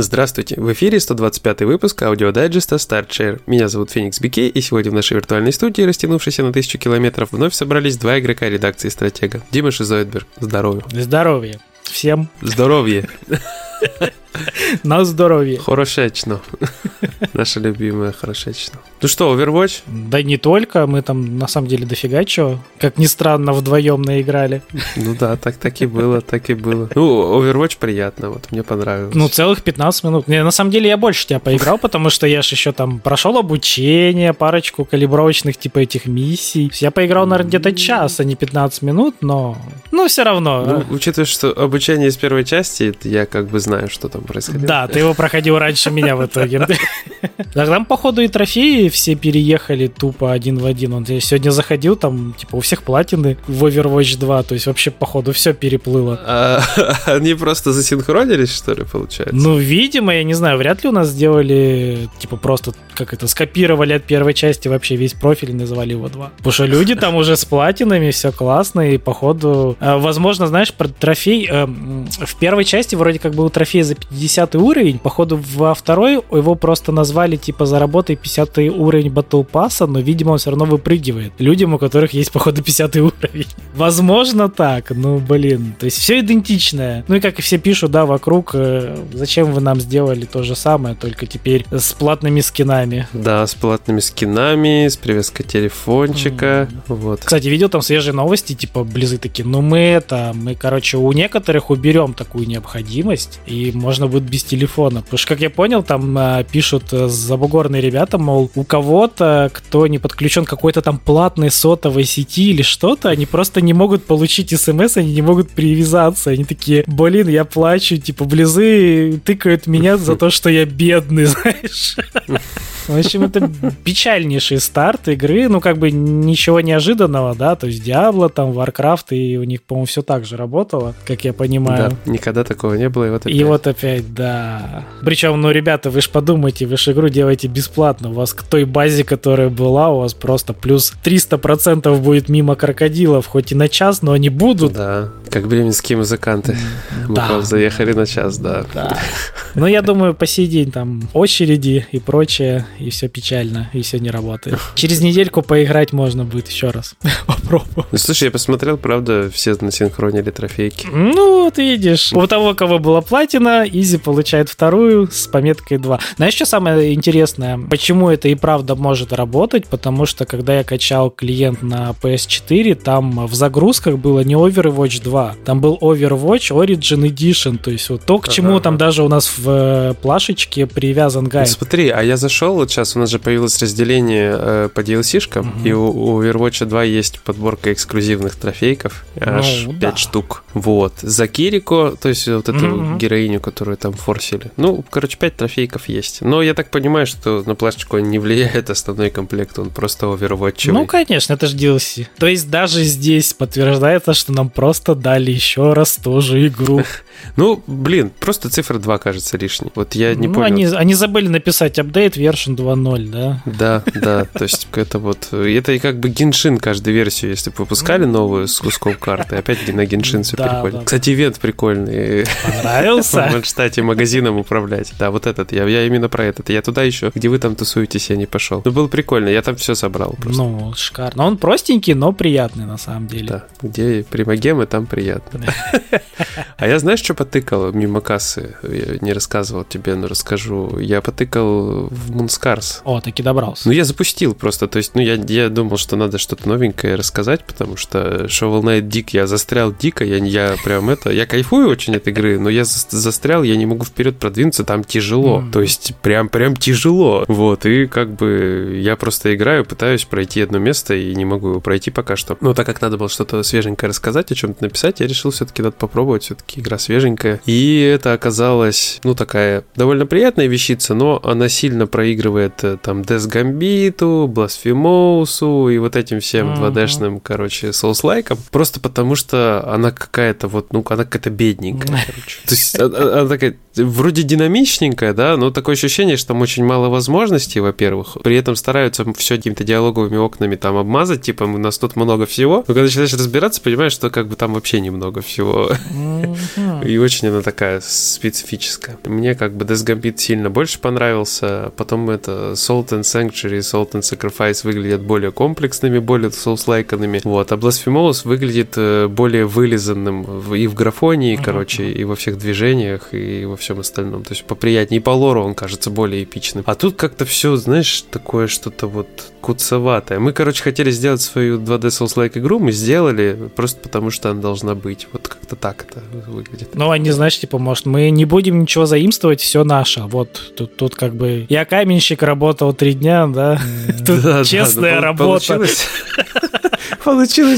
Здравствуйте, в эфире 125 выпуск аудиодайджеста Start + Share. Меня зовут Феникс Бикей, и сегодня в нашей виртуальной студии, растянувшейся на тысячу километров, вновь собрались два игрока редакции «Стратега». Дима Шизоидберг, здоровье. Здоровье. Всем. Здоровье. На здоровье. Хорошечно. Наша любимая хорошечно. Ну что, Overwatch? Да не только, мы там на самом деле дофига чего. Как ни странно, вдвоем наиграли. Ну да, так, так и было, так и было. Ну, Overwatch приятно, вот мне понравилось. Ну, целых 15 минут. Не, на самом деле я больше тебя поиграл, потому что я же еще там прошел обучение, парочку калибровочных типа этих миссий. Я поиграл, наверное, где-то час, а не 15 минут, но... Ну, все равно. Ну, учитывая, что обучение из первой части, я как бы знаю, что там происходило. Да, ты его проходил раньше меня в итоге. Там, походу, и трофеи все переехали тупо один в один. Он я сегодня заходил, там, типа, у всех платины в Overwatch 2, то есть вообще, походу, все переплыло. А, они просто засинхронились, что ли, получается? Ну, видимо, я не знаю, вряд ли у нас сделали, типа, просто, как это, скопировали от первой части вообще весь профиль и назвали его 2. Потому что люди там уже с платинами, все классно, и, походу, э, возможно, знаешь, про трофей, э, в первой части вроде как был трофей за 50 уровень, походу, во второй его просто назвали, типа, заработай 50 уровень батл пасса, но, видимо, он все равно выпрыгивает людям, у которых есть, походу, 50 уровень. Возможно так, ну, блин, то есть все идентичное. Ну и как и все пишут, да, вокруг, э, зачем вы нам сделали то же самое, только теперь с платными скинами. Да, с платными скинами, с привязкой телефончика, mm. вот. Кстати, видел там свежие новости, типа, близы такие, ну мы это, мы, короче, у некоторых уберем такую необходимость, и можно будет без телефона. Потому что, как я понял, там а, пишут э, забугорные ребята, мол, у кого-то, кто не подключен к какой-то там платной сотовой сети или что-то, они просто не могут получить смс, они не могут привязаться. Они такие, блин, я плачу, типа, близы тыкают меня за то, что я бедный, знаешь. В общем, это печальнейший старт игры, ну, как бы ничего неожиданного, да, то есть Diablo, там, Warcraft, и у них, по-моему, все так же работало, как я понимаю. Да, никогда такого не было, и вот опять. И вот опять, да. Причем, ну, ребята, вы же подумайте, вы же игру делаете бесплатно, у вас к той базе, которая была, у вас просто плюс 300% будет мимо крокодилов, хоть и на час, но они будут. Да, как бременские музыканты. Мы да. заехали на час, да. Да. Но я думаю, по сей день там очереди и прочее, и все печально, и все не работает. Через недельку поиграть можно будет еще раз. Попробую. Ну, слушай, я посмотрел, правда, все насинхронили трофейки. Ну, вот видишь. У того, кого была платина, Изи получает вторую с пометкой 2. Знаешь, что самое интересное? Почему это и правда может работать? Потому что, когда я качал клиент на PS4, там в загрузках было не Overwatch 2, там был Overwatch Origin Edition, то есть вот то, к чему ага. там даже у нас в э, плашечке привязан гайд. Ну, смотри, а я зашел, вот сейчас у нас же появилось разделение э, по DLC-шкам, угу. и у, у Overwatch 2 есть подборка эксклюзивных трофейков, аж ну, 5 да. штук. Вот. За Кирико, то есть вот эту угу. героиню, которую там форсили. Ну, короче, 5 трофейков есть. Но я так понимаю, что на плашечку не влияет основной комплект, он просто Overwatch. Ну, конечно, это же DLC. То есть даже здесь подтверждается, что нам просто дали еще раз тоже игру. Ну, блин, просто цифра 2 кажется лишней. Вот я не ну, понял. Они, они забыли написать апдейт version 2.0, да? Да, да, то есть это вот... Это и как бы геншин каждую версию, если бы выпускали новую с куском карты, опять на геншин все переходит. Кстати, ивент прикольный. Понравился? В штате магазином управлять. Да, вот этот, я, я именно про этот. Я туда еще, где вы там тусуетесь, я не пошел. Ну, было прикольно, я там все собрал просто. Ну, шикарно. Он простенький, но приятный на самом деле. Да, где примагемы, там приятно. А я, знаешь, что потыкал мимо кассы? Я не рассказывал тебе, но расскажу. Я потыкал в Мунскарс. О, таки добрался. Ну, я запустил просто. То есть, ну, я, я думал, что надо что-то новенькое рассказать, потому что Shovel Knight дик, я застрял дико, я, я прям это... Я кайфую очень от игры, но я застрял, я не могу вперед продвинуться, там тяжело. Mm. То есть, прям, прям тяжело. Вот, и как бы я просто играю, пытаюсь пройти одно место и не могу его пройти пока что. Но так как надо было что-то свеженькое рассказать, о чем-то написать, я решил все-таки надо попробовать, все-таки игра свеженькая. И это оказалось, ну, такая довольно приятная вещица, но она сильно проигрывает э, там Death Gambit, Blasphemous и вот этим всем 2D-шным, короче, соус-лайкам. Просто потому что она какая-то вот, ну, она какая-то бедненькая, короче. То есть она, она такая вроде динамичненькая, да, но такое ощущение, что там очень мало возможностей, во-первых. При этом стараются все какими-то диалоговыми окнами там обмазать, типа, у нас тут много всего. Но когда начинаешь разбираться, понимаешь, что как бы там вообще немного всего. И очень она такая специфическая. Мне как бы Death Gambit сильно больше понравился. Потом это Salt and Sanctuary, Salt and Sacrifice выглядят более комплексными, более соус-лайканными. Вот. А Blasphemous выглядит э, более вылизанным и в графонии, uh-huh. короче, и во всех движениях, и во всем остальном. То есть поприятнее. И по лору он кажется более эпичным. А тут как-то все, знаешь, такое что-то вот куцеватое. Мы, короче, хотели сделать свою 2D Souls-like игру, мы сделали просто потому, что она должна быть. Вот как-то так это выглядит. Ну, они, знаешь, типа, может, мы не будем ничего заимствовать, все наше. Вот тут, тут как бы я каменщик работал три дня, да? Тут ну, честная работа. Получилось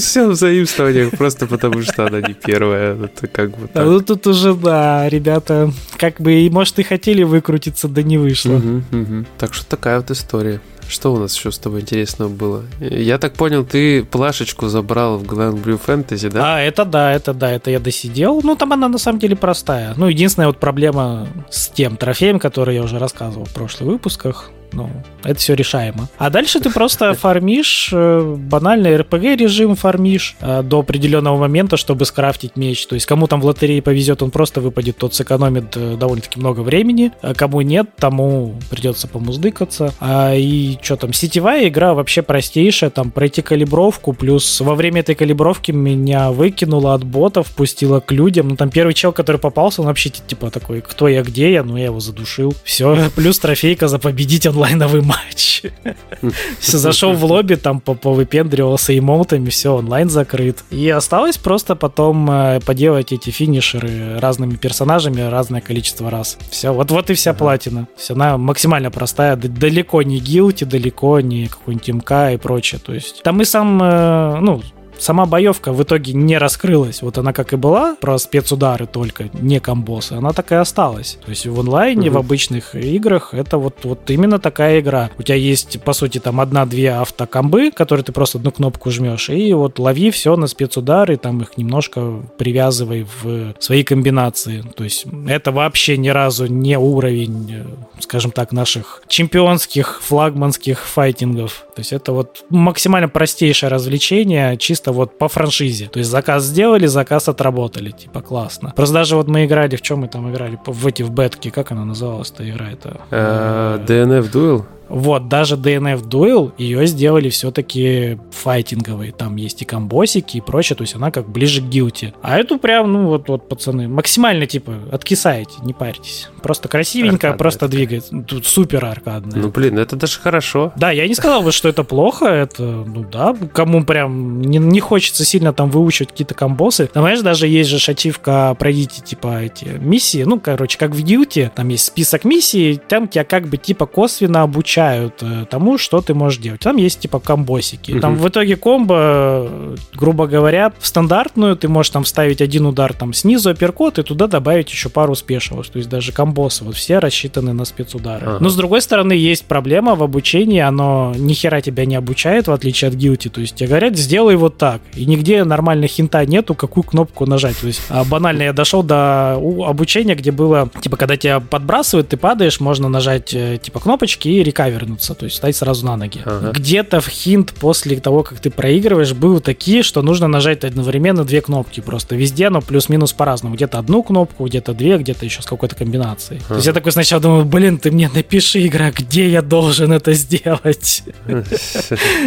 все в заимствованиях, просто потому что она не первая. Это как бы так. Ну тут уже, да, ребята, как бы, может, и хотели выкрутиться, да не вышло. Так что такая вот история. Что у нас еще с тобой интересного было? Я так понял, ты плашечку забрал в Glen Blue Fantasy, да? А, это да, это да, это я досидел. Ну, там она на самом деле простая. Ну, единственная вот проблема с тем трофеем, который я уже рассказывал в прошлых выпусках, ну, это все решаемо. А дальше ты просто фармишь, э, банальный RPG режим фармишь э, до определенного момента, чтобы скрафтить меч. То есть кому там в лотерее повезет, он просто выпадет, тот сэкономит э, довольно-таки много времени. А кому нет, тому придется помуздыкаться. А и что там, сетевая игра вообще простейшая, там пройти калибровку, плюс во время этой калибровки меня выкинуло от ботов, пустило к людям. Ну там первый чел, который попался, он вообще типа такой, кто я, где я, ну я его задушил. Все, плюс трофейка за победить онлайновый матч. Все, зашел в лобби, там повыпендривался эмоутами, все, онлайн закрыт. И осталось просто потом э, поделать эти финишеры разными персонажами разное количество раз. Все, вот, вот и вся платина. Все, она максимально простая, далеко не гилти, далеко не какой-нибудь МК и прочее. То есть там и сам, э, ну, сама боевка в итоге не раскрылась. Вот она как и была, про спецудары только, не комбосы, она так и осталась. То есть в онлайне, угу. в обычных играх это вот, вот именно такая игра. У тебя есть, по сути, там одна-две автокомбы, которые ты просто одну кнопку жмешь, и вот лови все на спецудары, там их немножко привязывай в свои комбинации. То есть это вообще ни разу не уровень, скажем так, наших чемпионских, флагманских файтингов. То есть это вот максимально простейшее развлечение, чисто чисто вот по франшизе. То есть заказ сделали, заказ отработали. Типа классно. Просто даже вот мы играли, в чем мы там играли? В эти, в бетки, как она называлась-то игра? Это... DNF Duel? Вот, даже DNF Duel, ее сделали все-таки файтинговой. Там есть и комбосики и прочее, то есть она как ближе к гилти. А эту прям, ну вот, вот, пацаны, максимально, типа, откисаете, не парьтесь. Просто красивенько, Аркадная просто двигает. Тут супер аркадная. Ну, блин, это даже хорошо. Да, я не сказал бы, что это плохо, это, ну да, кому прям не, не хочется сильно там выучивать какие-то комбосы. Там, знаешь, даже есть же ачивка, пройдите, типа, эти миссии, ну, короче, как в гилте, там есть список миссий, там тебя как бы, типа, косвенно обучают обучают э, тому, что ты можешь делать. Там есть типа комбосики. Угу. Там в итоге комбо, грубо говоря, в стандартную ты можешь там вставить один удар там снизу апперкот и туда добавить еще пару спешилов. То есть даже комбосы вот все рассчитаны на спецудары. Ага. Но с другой стороны есть проблема в обучении, оно ни хера тебя не обучает, в отличие от гилти. То есть тебе говорят, сделай вот так. И нигде нормально хинта нету, какую кнопку нажать. То есть а, банально я дошел до обучения, где было, типа, когда тебя подбрасывают, ты падаешь, можно нажать, э, типа, кнопочки и рекавер вернуться, то есть встать сразу на ноги. Ага. Где-то в хинт после того, как ты проигрываешь, был такие, что нужно нажать одновременно две кнопки просто везде, но плюс-минус по-разному. Где-то одну кнопку, где-то две, где-то еще с какой-то комбинацией. Ага. То есть я такой сначала думаю, блин, ты мне напиши, игра, где я должен это сделать?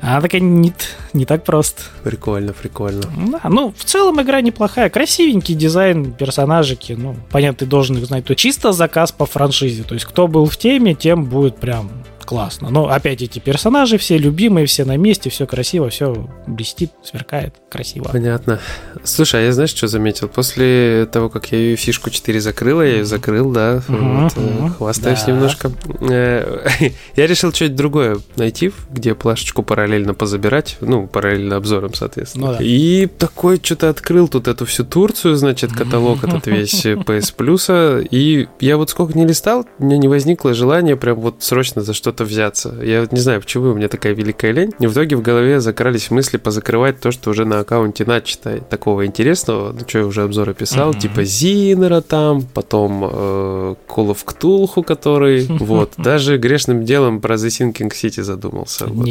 А такая не, не так просто. Прикольно, прикольно. Да, ну, в целом игра неплохая. Красивенький дизайн, персонажики, ну, понятно, ты должен их знать. То чисто заказ по франшизе. То есть кто был в теме, тем будет прям классно. Но опять эти персонажи все любимые, все на месте, все красиво, все блестит, сверкает, красиво. Понятно. Слушай, а я знаешь, что заметил? После того, как я ее фишку 4 закрыл, я ее закрыл, да, вот, uh-huh. хвастаюсь да. немножко. Э, я решил что-нибудь другое найти, где плашечку параллельно позабирать, ну, параллельно обзором, соответственно. Ну, да. И такой что-то открыл тут эту всю Турцию, значит, каталог этот весь PS Plus, и я вот сколько не листал, у меня не возникло желания прям вот срочно за что чего-то взяться. Я вот не знаю, почему у меня такая великая лень. И в итоге в голове закрались мысли позакрывать то, что уже на аккаунте начато такого интересного. Ну, что я уже обзоры писал, mm-hmm. типа Зинера там, потом э, Call of Cthulhu, который, вот. Даже грешным делом про The Sinking City задумался. Вот.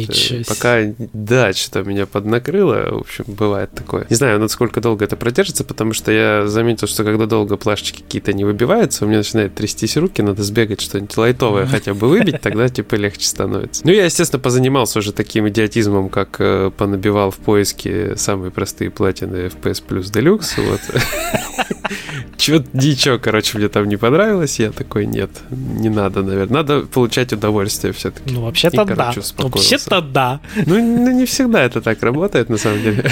Пока, да, что-то меня поднакрыло, в общем, бывает такое. Не знаю, насколько долго это продержится, потому что я заметил, что когда долго плашечки какие-то не выбиваются, у меня начинает трястись руки, надо сбегать что-нибудь лайтовое хотя бы выбить, тогда типа легче становится. Ну, я, естественно, позанимался уже таким идиотизмом, как э, понабивал в поиске самые простые платины FPS плюс Deluxe, вот. Чего-то ничего, короче, мне там не понравилось. Я такой, нет, не надо, наверное. Надо получать удовольствие все-таки. Ну, вообще-то и, да. Вообще-то да. Ну, ну, не всегда это так работает, на самом деле.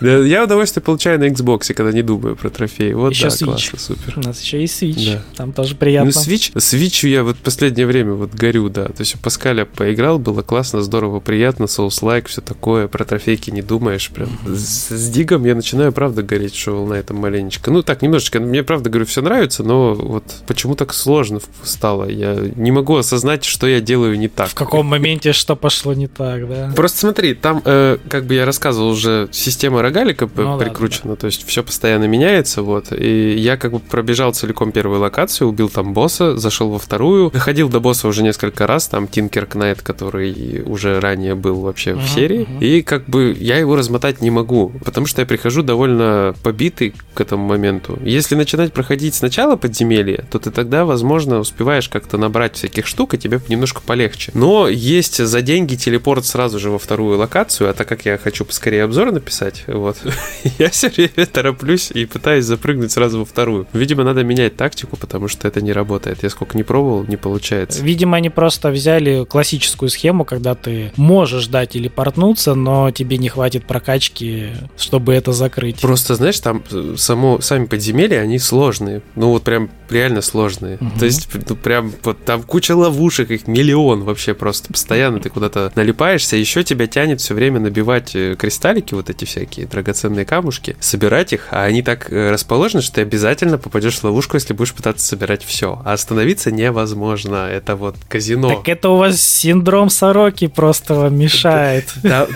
Я удовольствие получаю на Xbox, когда не думаю про трофеи. Вот еще да, Switch. классно, супер. У нас еще и Switch. Да. Там тоже приятно. Ну, Switch, Switch я вот последнее время вот горю, да. То есть у Паскаля поиграл, было классно, здорово, приятно, Souls-like, все такое, про трофейки не думаешь прям. С, с Дигом я начинаю, правда, гореть, что на этом маленечко. Ну, так, немножечко, мне, правда, говорю, все нравится, но вот почему так сложно стало? Я не могу осознать, что я делаю не так. В каком моменте что пошло не так, да? Просто смотри, там, э, как бы я рассказывал уже, система рогалика ну, прикручена, да, да. то есть все постоянно меняется, вот. И я как бы пробежал целиком первую локацию, убил там босса, зашел во вторую, ходил до босса уже несколько раз, там Тинкер Кнайт, который уже ранее был вообще uh-huh, в серии, uh-huh. и как бы я его размотать не могу, потому что я прихожу довольно побитый к этому моменту. Если начинать проходить сначала подземелье, то ты тогда, возможно, успеваешь как-то набрать всяких штук, и тебе немножко полегче. Но есть за деньги телепорт сразу же во вторую локацию, а так как я хочу поскорее обзор написать, вот, я все время тороплюсь и пытаюсь запрыгнуть сразу во вторую. Видимо, надо менять тактику, потому что это не работает. Я сколько не пробовал, не получается. Видимо, они просто взяли классическую схему, когда ты можешь дать или портнуться, но тебе не хватит прокачки, чтобы это закрыть. Просто, знаешь, там э, само, сами подземелья, они сложные. Ну, вот прям реально сложные. Угу. То есть, ну, прям вот там куча ловушек, их миллион вообще просто. Постоянно ты куда-то налипаешься, еще тебя тянет все время набивать э, кристаллики, вот эти всякие драгоценные камушки, собирать их, а они так э, расположены, что ты обязательно попадешь в ловушку, если будешь пытаться собирать все. А остановиться невозможно. Это вот казино. Так это у вас синдром сороки просто вам мешает. Да,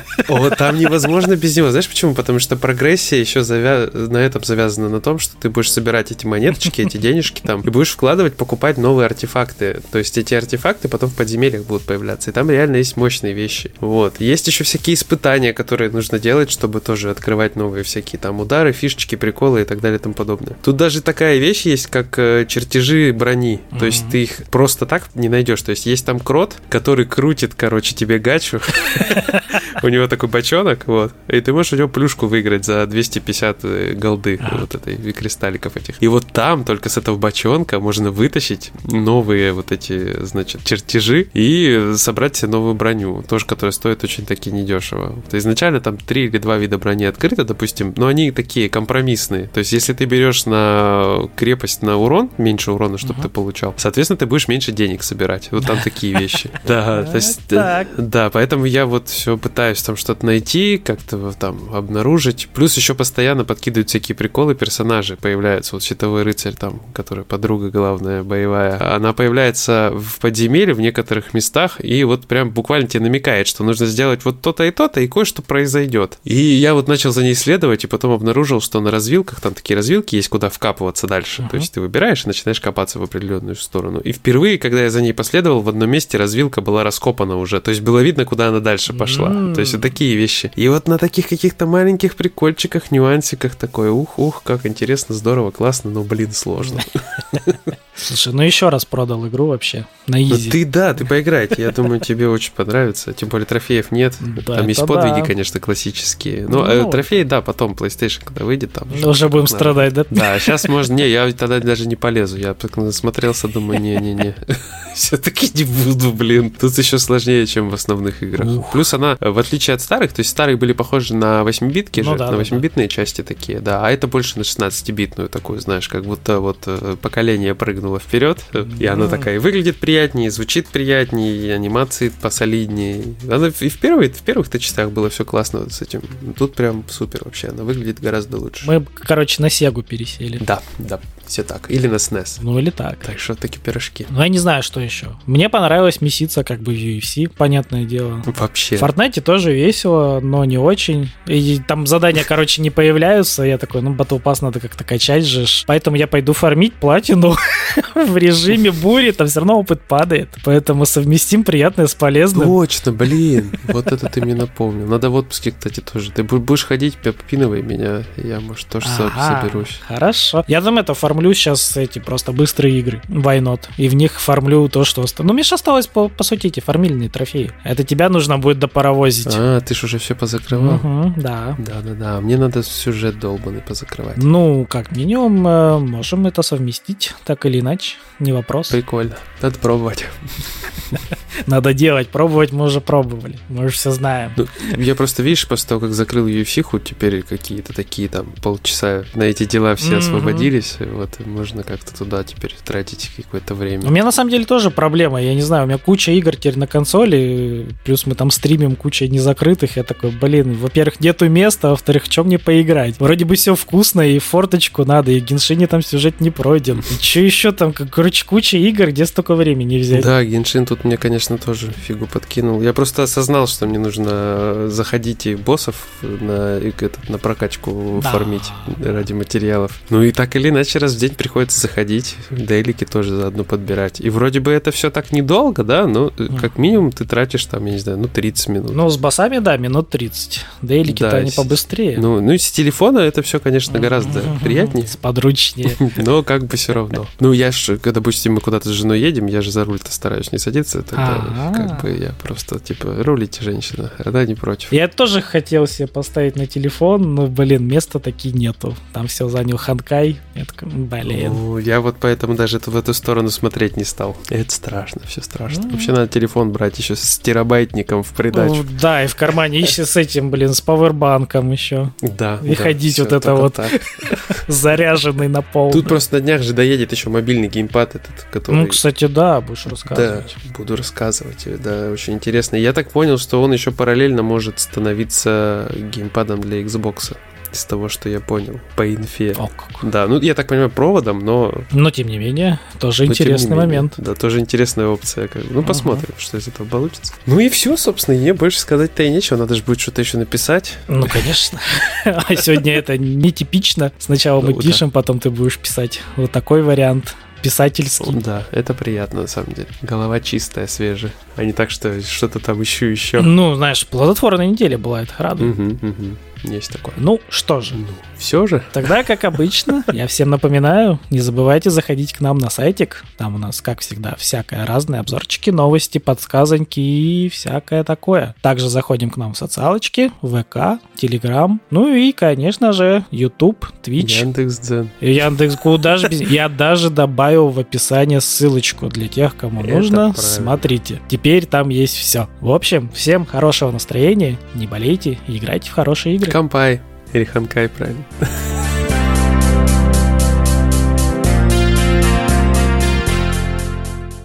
там невозможно без него. Знаешь почему? Потому что прогрессия еще завя... на этом завязана на том, что ты будешь собирать эти монеточки, эти денежки там, и будешь вкладывать, покупать новые артефакты. То есть эти артефакты потом в подземельях будут появляться. И там реально есть мощные вещи. Вот. Есть еще всякие испытания, которые нужно делать, чтобы тоже открывать новые всякие там удары, фишечки, приколы и так далее и тому подобное. Тут даже такая вещь есть, как э, чертежи брони. То есть ты их просто так не найдешь. То есть есть там крот, который крутит, короче, тебе гачу. У него такой бочонок, вот. И ты можешь у него плюшку выиграть за 250 э, голды, вот этой кристалликов этих. И вот там только с этого бочонка можно вытащить новые вот эти, значит, чертежи и собрать себе новую броню, тоже, которая стоит очень таки недешево. Изначально там три или два вида брони открыто, допустим, но они такие компромиссные. То есть, если ты берешь на крепость на урон, меньше урона, чтобы угу. ты получал, соответственно, ты будешь меньше денег собирать. Вот там такие вещи. Да, то есть, да, поэтому я вот все пытаюсь там что-то найти, как-то там обнаружить. Плюс еще постоянно подкидывают всякие приколы, персонажи появляются. Вот щитовой рыцарь там, которая подруга главная боевая, она появляется в подземелье в некоторых местах и вот прям буквально тебе намекает, что нужно сделать вот то-то и то-то, и кое-что произойдет. И я вот начал за ней исследовать, и потом обнаружил, что на развилках, там такие развилки есть, куда вкапываться дальше. Uh-huh. То есть ты выбираешь и начинаешь копаться в определенную сторону. И впервые, когда я за ней последовал, в одном месте развилка была раскопана уже. То есть было видно, куда она дальше пошла. Mm. То есть вот такие вещи. И вот на таких каких-то маленьких прикольчиках, нюансиках такой, ух-ух, как интересно, здорово, классно, но, блин, сложно. Слушай, ну еще раз продал игру вообще на изи. Ну, ты да, ты поиграть. Я думаю, тебе очень понравится. Тем более трофеев нет. Да, там есть подвиги, да. конечно, классические. Но ну, э, трофеи, да, потом PlayStation, когда выйдет, там. Уже, уже будем страдать, да? Да, сейчас можно. Не, я тогда даже не полезу. Я смотрелся, думаю, не-не-не. Все-таки не буду, блин. Тут еще сложнее, чем в основных играх. Ух. Плюс она, в отличие от старых, то есть старые были похожи на 8-битки ну, же, да, на 8-битные да. части такие, да, а это больше на 16-битную такую, знаешь, как будто вот э, поколение прыгнуло вперед, и она такая выглядит приятнее, звучит приятнее, и анимации посолиднее. Она и в, первой, в первых-то частях было все классно с этим. Тут прям супер вообще, она выглядит гораздо лучше. Мы, короче, на Сегу пересели. Да, да, все так. Или на SNES. Ну или так. Так что такие пирожки. Ну я не знаю, что еще. Мне понравилось меситься как бы в UFC, понятное дело. Вообще. В Fortnite тоже весело, но не очень. И там задания, короче, не появляются. Я такой, ну, Battle Pass надо как-то качать же. Поэтому я пойду фармить платину в режиме бури, там все равно опыт падает. Поэтому совместим приятное с полезным. Точно, блин. Вот это ты мне напомнил. Надо в отпуске, кстати, тоже. Ты будешь ходить, попинывай меня. Я, может, тоже Ага, соберусь. Хорошо. Я там это фармлю сейчас эти просто быстрые игры. Why not? И в них фармлю то, что... оста- Ну, мне же осталось, по, по сути, эти фармильные трофеи. Это тебя нужно будет допаровозить. А, ты ж уже все позакрывал. Мгм, да. Да-да-да, мне надо сюжет долбанный позакрывать. Ну, как минимум, э, можем это совместить, так или иначе, не вопрос. Прикольно. Надо пробовать. Надо делать, пробовать мы уже пробовали, мы уже все знаем. Ну, я просто, видишь, после того, как закрыл UFC, теперь какие-то такие там полчаса на эти дела все освободились, вот можно как-то туда теперь тратить какое-то У время. меня на самом деле тоже проблема, я не знаю, у меня куча игр теперь на консоли, плюс мы там стримим куча незакрытых, я такой, блин, во-первых, нету места, а во-вторых, в чем мне поиграть? Вроде бы все вкусно, и форточку надо, и Геншине там сюжет не пройден. И что еще там, короче, куча игр, где столько времени взять? Да, Геншин тут мне, конечно, тоже фигу подкинул. Я просто осознал, что мне нужно заходить и боссов на, и этот, на прокачку Да. фармить ради материалов. Ну и так или иначе раз в день приходится заходить, дейлики тоже заодно подбирать. И вроде бы это все так недолго, да, но э, как минимум ты тратишь там, я не знаю, ну 30 минут. Ну, с боссами, да, минут 30. Дейлики-то Да, они побыстрее. Ну, ну и с телефона это все, конечно, гораздо Мгм. приятнее. Сподручнее. Но как бы все равно. Ну, я ж, когда, допустим, мы куда-то с женой едем, я же за руль-то стараюсь не садиться, тогда Как бы я просто, типа, рулите, женщина, она не против. Я тоже хотел себе поставить на телефон, но, блин, места таки нету. Там все занял Ханкай. Я такой, блин. Ну, я вот поэтому даже в эту сторону смотреть не стал. Это страшно, все страшно. Вообще надо телефон брать еще с терабайтником в придачу. Ну, Да, и в кармане еще с этим, блин, с пауэрбанком еще. Да. и да, ходить вот это вот. так. Заряженный на пол. Тут просто на днях же доедет еще мобильный геймпад этот, который... Ну, кстати, да, будешь Да, рассказывать. буду рассказывать. Да, очень интересно. Я так понял, что он еще параллельно может становиться геймпадом для Xbox. Из того, что я понял по инфе. О, как. Да, ну я так понимаю, проводом, но... Но, тем не менее, тоже но интересный менее. момент. Да, тоже интересная опция. как бы. Ну, Ага. посмотрим, что из этого получится. Ну и все, собственно, мне больше сказать-то и нечего. Надо же будет что-то еще написать. Ну, конечно. А сегодня это нетипично. Сначала мы Ну, пишем, потом ты будешь писать. Вот такой вариант. Писательский. Да, это приятно, на самом деле. Голова чистая, свежая. А не так, что что-то там ищу еще. Ну, знаешь, плодотворная неделя была, это радует. Мгм, мгм. Есть такое. Ну, что же. Ну, все же. Тогда, как обычно, я всем напоминаю, не забывайте заходить к нам на сайтик. Там у нас, как всегда, всякое разное, обзорчики, новости, подсказоньки и всякое такое. Также заходим к нам в социалочки, ВК, Телеграм, ну и, конечно же, YouTube, Twitch. Яндекс.Дзен. Яндекс, куда же без... Я даже добавил в описание ссылочку для тех, кому Это нужно. правильно. Смотрите. Теперь там есть все. В общем, всем хорошего настроения, не болейте и играйте в хорошие игры. Кампай. Или Ханкай, правильно.